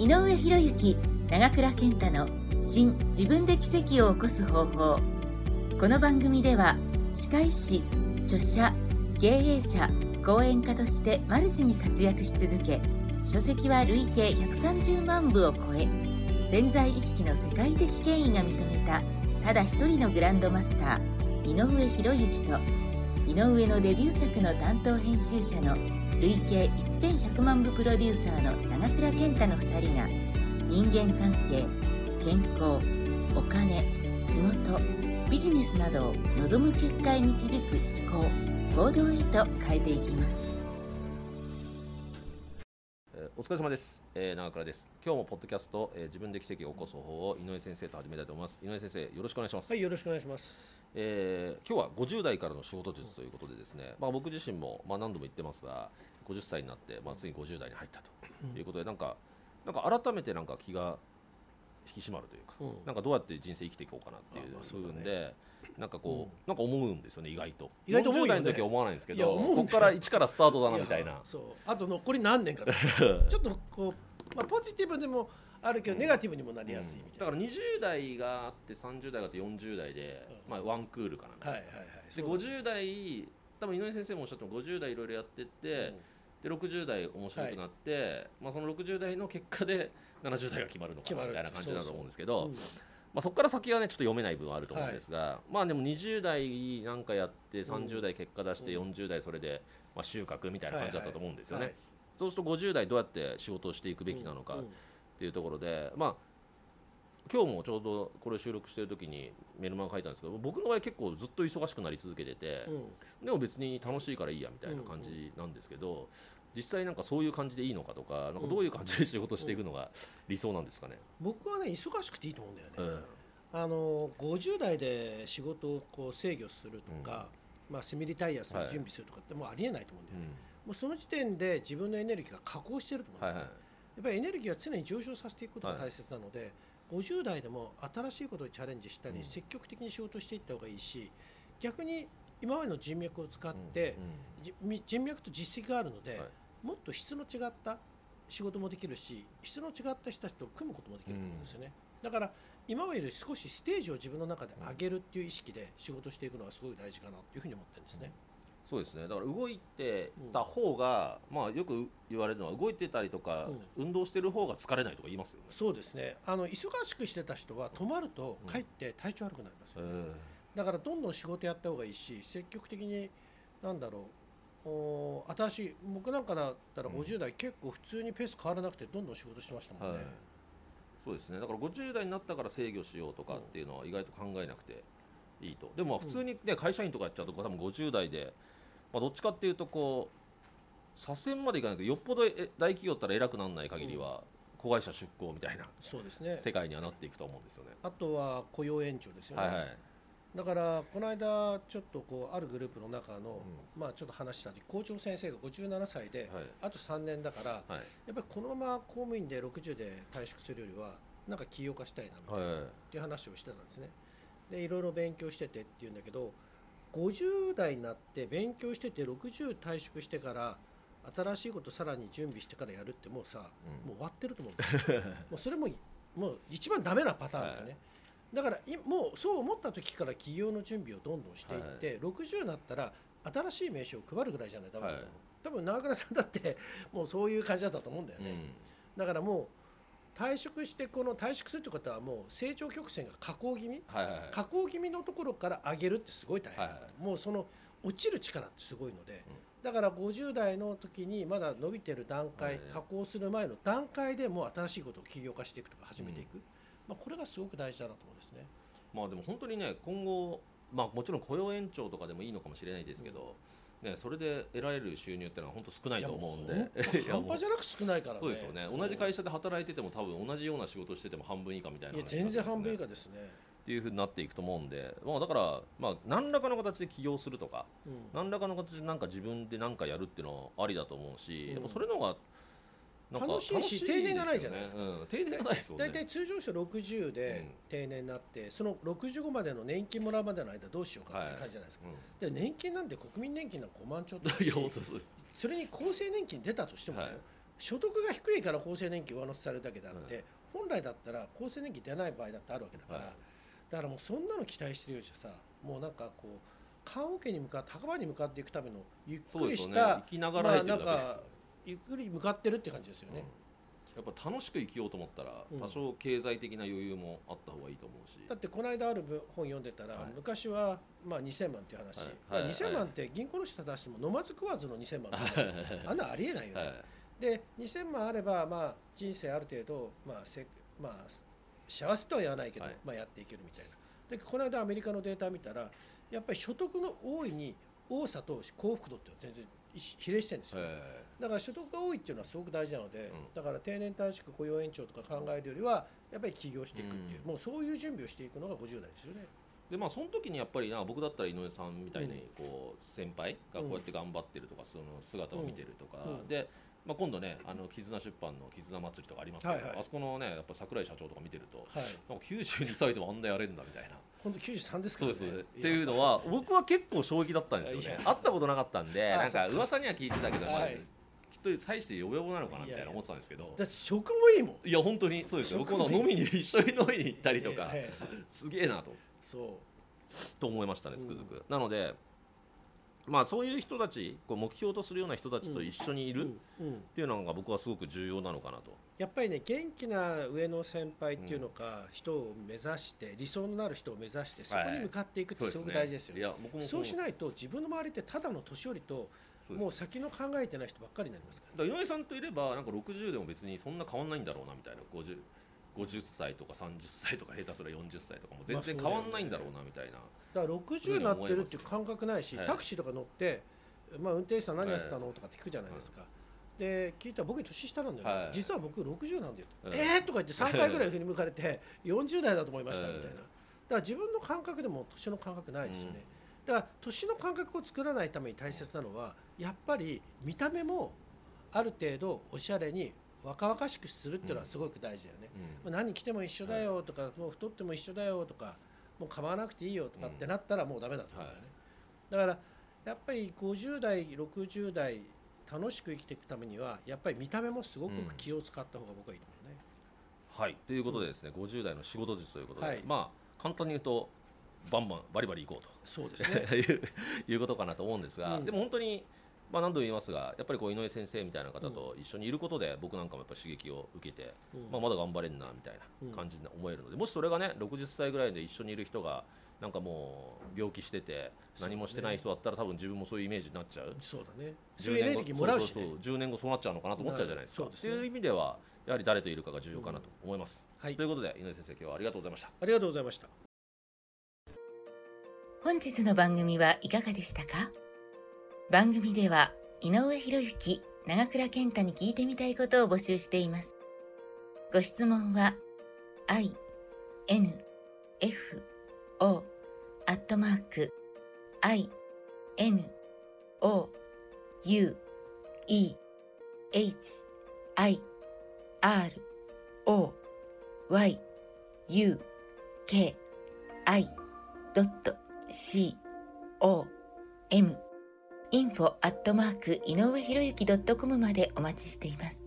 井上博之長倉健太の新自分で奇跡を起こす方法。この番組では歯科医師著者経営者講演家としてマルチに活躍し続け書籍は累計130万部を超え潜在意識の世界的権威が認めたただ一人のグランドマスター井上博之と井上のデビュー作の担当編集者の累計1100万部プロデューサーの長倉健太の2人が人間関係健康お金仕事ビジネスなどを望む結果へ導く思考行動へと変えていきます。お疲れ様です、えー長倉です。今日もポッドキャスト、えー自分で奇跡を起こす方法を井上先生と始めたいと思います。井上先生よろしくお願いします、はい、よろしくお願いします。えー今日は50代からの仕事術ということでですね、まあ、僕自身も、まあ、何度も言ってますが50歳になって、まあ、ついに50代に入ったということで、なんかなんか改めてなんか気が引き締まるというか、うん。なんかどうやって人生生きていこうかなっていう部分で、なんかこう、なんか思うんですよね意外と。意外と思うよね。40代の時は思わないんですけどここから一からスタートだなみたいな。やそう。あと残り何年かと ちょっとこう、まあ、ポジティブでもあるけど、ネガティブにもなりやすいみたいな。だから20代があって30代があって40代で、うん。まあ、ワンクールかなんか、はいはいはい。でそう50代多分井上先生もおっしゃっても50代いろいろやってって、で60代面白くなって、まあ、その60代の結果で70代が決まるのかなみたいな感じだと思うんですけどうんまあ、そこから先はねちょっと読めない部分はあると思うんですが、まあでも20代なんかやって30代結果出してうん。40代それで、まあ、収穫みたいな感じだったと思うんですよね、はいそうすると50代どうやって仕事をしていくべきなのか、うん。っていうところで、まあ、今日もちょうどこれを収録してる時にメルマガ書いたんですけど僕の場合結構ずっと忙しくなり続けてて、うん。でも別に楽しいからいいやみたいな感じなんですけど、実際なんかそういう感じでいいのかとかなんかどういう感じで仕事していくのが理想なんですかね？僕はね忙しくていいと思うんだよね。うん。あの50代で仕事をこう制御するとか、まあセミリタイアするはい準備するとかってもうありえないと思うんだよね。うん。もうその時点で自分のエネルギーが下降してると思うんだよね。はいはい。やっぱりエネルギーは常に上昇させていくことが大切なので、50代でも新しいことにチャレンジしたり、うん。積極的に仕事していった方がいいし逆に今までの人脈を使って、人脈と実績があるので、はい。もっと質の違った仕事もできるし質の違った人たちと組むこともできると思うんですよね、だから今までより少しステージを自分の中で上げるっていう意識で仕事していくのがすごい大事かなというふうに思ってるんですね。そうですね。だから動いてた方が、まあ、よく言われるのは動いてたりとか、運動してる方が疲れないとか言いますよね。そうですね。あの忙しくしてた人は止まるとかえって体調悪くなりますよね、だからどんどん仕事やった方がいいし積極的になんだろうおー新しい僕なんかだったらうん。50代結構普通にペース変わらなくてどんどん仕事してましたもんね、はい、そうですね。だから50代になったから制御しようとかっていうのは意外と考えなくていいと。でもまあ普通に、ね、会社員とかやっちゃうと多分50代で、まあ、どっちかっていうとこう左遷までいかないけどよっぽどえ大企業だったら偉くならない限りは、子会社出向みたいなそうですね。世界にはなっていくと思うんですよね。あとは雇用延長ですよね、はいはい。だからこの間ちょっとこうあるグループの中の、まあちょっと話したり校長先生が57歳で、はい。あと3年だからはい。やっぱりこのまま公務員で60で退職するよりはなんか起業化したいなみたいな、はい。っていう話をしてたんですね。でいろいろ勉強しててっていうんだけど50代になって勉強してて60退職してから新しいことさらに準備してからやるってもうさ、うん。もう終わってると思うんだよ。もうそれももう一番ダメなパターンだよね、だからいもうそう思った時から起業の準備をどんどんしていって、60になったら新しい名刺を配るぐらいじゃないダメだと思う、はい。多分長倉さんだってもうそういう感じだったと思うんだよね、うん。だからもう退職してこの退職するってことはもう成長曲線が下降気味？はいはいはい。下降気味のところから上げるってすごい大変、はいはいもうその落ちる力ってすごいので、だから50代の時にまだ伸びてる段階、はい。下降する前の段階でもう新しいことを起業化していくとか始めていく、まあ、これがすごく大事だなと思うんですね。まあでも本当にね今後、まあ、もちろん雇用延長とかでもいいのかもしれないですけど、ね、それで得られる収入ってのは本当少ないと思うんで。半端じゃなく少ないからね。そうですよね。同じ会社で働いてても多分同じような仕事してても半分以下みたいなね全然半分以下ですね。っていうふうになっていくと思うんで、まあ、だから、まあ、何らかの形で起業するとかうん。何らかの形でなんか自分で何かやるっていうのはありだと思うし、うん。やっぱそれの方が楽しいし定年がないじゃないですか。うん、定年がないですもんね。大体通常者60でうん。定年になって、その65までの年金もらうまでの間どうしようかっていう感じじゃないですか、で年金なんて国民年金なんか5万ちょっと それに厚生年金出たとしてもだよ、はい。所得が低いから厚生年金上乗せされるだけであって、本来だったら厚生年金出ない場合だってあるわけだから、はい。だからもうそんなの期待してるようじゃさもうなんかこう棺桶に向かって墓場に向かっていくためのゆっくりした、生きながらまあなんかゆっくり向かってるって感じですよね、やっぱ楽しく生きようと思ったら、うん。多少経済的な余裕もあった方がいいと思うし、だってこの間ある文本読んでたら、はい。昔はまあ2000万っていう話、はい。まあはい。2000万って銀行の人たちも飲まず食わずの2000万なんですよあんなありえないよね、はい。で2000万あれば、まあ、人生ある程度、まあせまあ、幸せとは言わないけど、はい。まあ、やっていけるみたいな。でこの間アメリカのデータ見たらやっぱり所得の多いに多さと幸福度っていうのは全然比例してるんですよ、えだから所得が多いっていうのはすごく大事なので、ん。だから定年退職雇用延長とか考えるよりはやっぱり起業していくっていう、うん。もうそういう準備をしていくのが50代ですよね。ーでまあその時にやっぱりな僕だったら井上さんみたいにこう先輩がこうやって頑張ってるとか、その姿を見てるとか、うん。で、まあ、今度ねあの絆出版の絆祭りとかありますけど、はいはい。あそこのねやっぱ桜井社長とか見てるとはい、なんか92歳でもあんなやれんだみたいな。本当93ですからね。そうです。っていうのは僕は結構衝撃だったんですよね。会ったことなかったんであなんか噂には聞いてたけど、まあはい。きっと際してヨボヨボなのかなみたいな思ってたんですけど。だって食もいいもん。いや本当にそうですよ。僕食も飲みに一緒に飲みに行ったりとか、すげえなと。そと思いましたねつくづく、なのでまあそういう人たちこう目標とするような人たちと一緒にいうるっうんうん。ていうのが僕はすごく重要なのかなと。やっぱりね元気な上の先輩っていうのか、人を目指して理想のなる人を目指してそこに向かっていくってすごく大事ですよね。そうしいないと自分の周りってただの年寄りともう先の考えてない人ばっかりになりますから。だから井上さんといればなんか60でも別にそんな変わんないんだろうなみたいな。50, 50歳とか30歳とか下手すら40歳とかも全然変わんないんだろうなみたいな、だから60になってるっていう感覚ないし、はい。タクシーとか乗って、まあ、運転手さん何やってたのとかって聞くじゃないですか。で聞いたら僕に年下なんだよね、はい。実は僕60なんだよ、うん。えーとか言って3回ぐらい振り向かれて40代だと思いましたみたいな、うんだから自分の感覚でも年の感覚ないですよね、だから年の感覚を作らないために大切なのはやっぱり見た目もある程度おしゃれに若々しくするっていうのはすごく大事だよね、うん。何着ても一緒だよとか、もう太っても一緒だよとかもう構わなくていいよとかってなったらもうダメだと思うんだよね、だからやっぱり50代60代楽しく生きていくためにはやっぱり見た目もすごく気を使った方が僕はいいと思うね、はい。ということでですね、50代の仕事術ということで、はい。まあ簡単に言うとバンバンバリバリいこうと。そうですね。い ういうことかなと思うんですが、うん。でも本当に、まあ、何度も言いますがやっぱりこう井上先生みたいな方と一緒にいることで、僕なんかもやっぱ刺激を受けて、うん。まあ、まだ頑張れんなみたいな感じに思えるので、もしそれがね60歳ぐらいで一緒にいる人がなんかもう病気してて何もしてない人だったら多分自分もそういうイメージになっちゃう。そうだね。そういうエネルギーもらうし、ね、そうそうそう。10年後そうなっちゃうのかなと思っちゃうじゃないですか。そうですね。っていう意味ではやはり誰といるかが重要かなと思います。はい。ということで井上先生今日はありがとうございました。ありがとうございました。本日の番組はいかがでしたか？番組では井上博之長倉健太に聞いてみたいことを募集しています。ご質問は i n f o アットマーク i n o u e h i r o y u k i .com info アットマーク井上博之 .com までお待ちしています。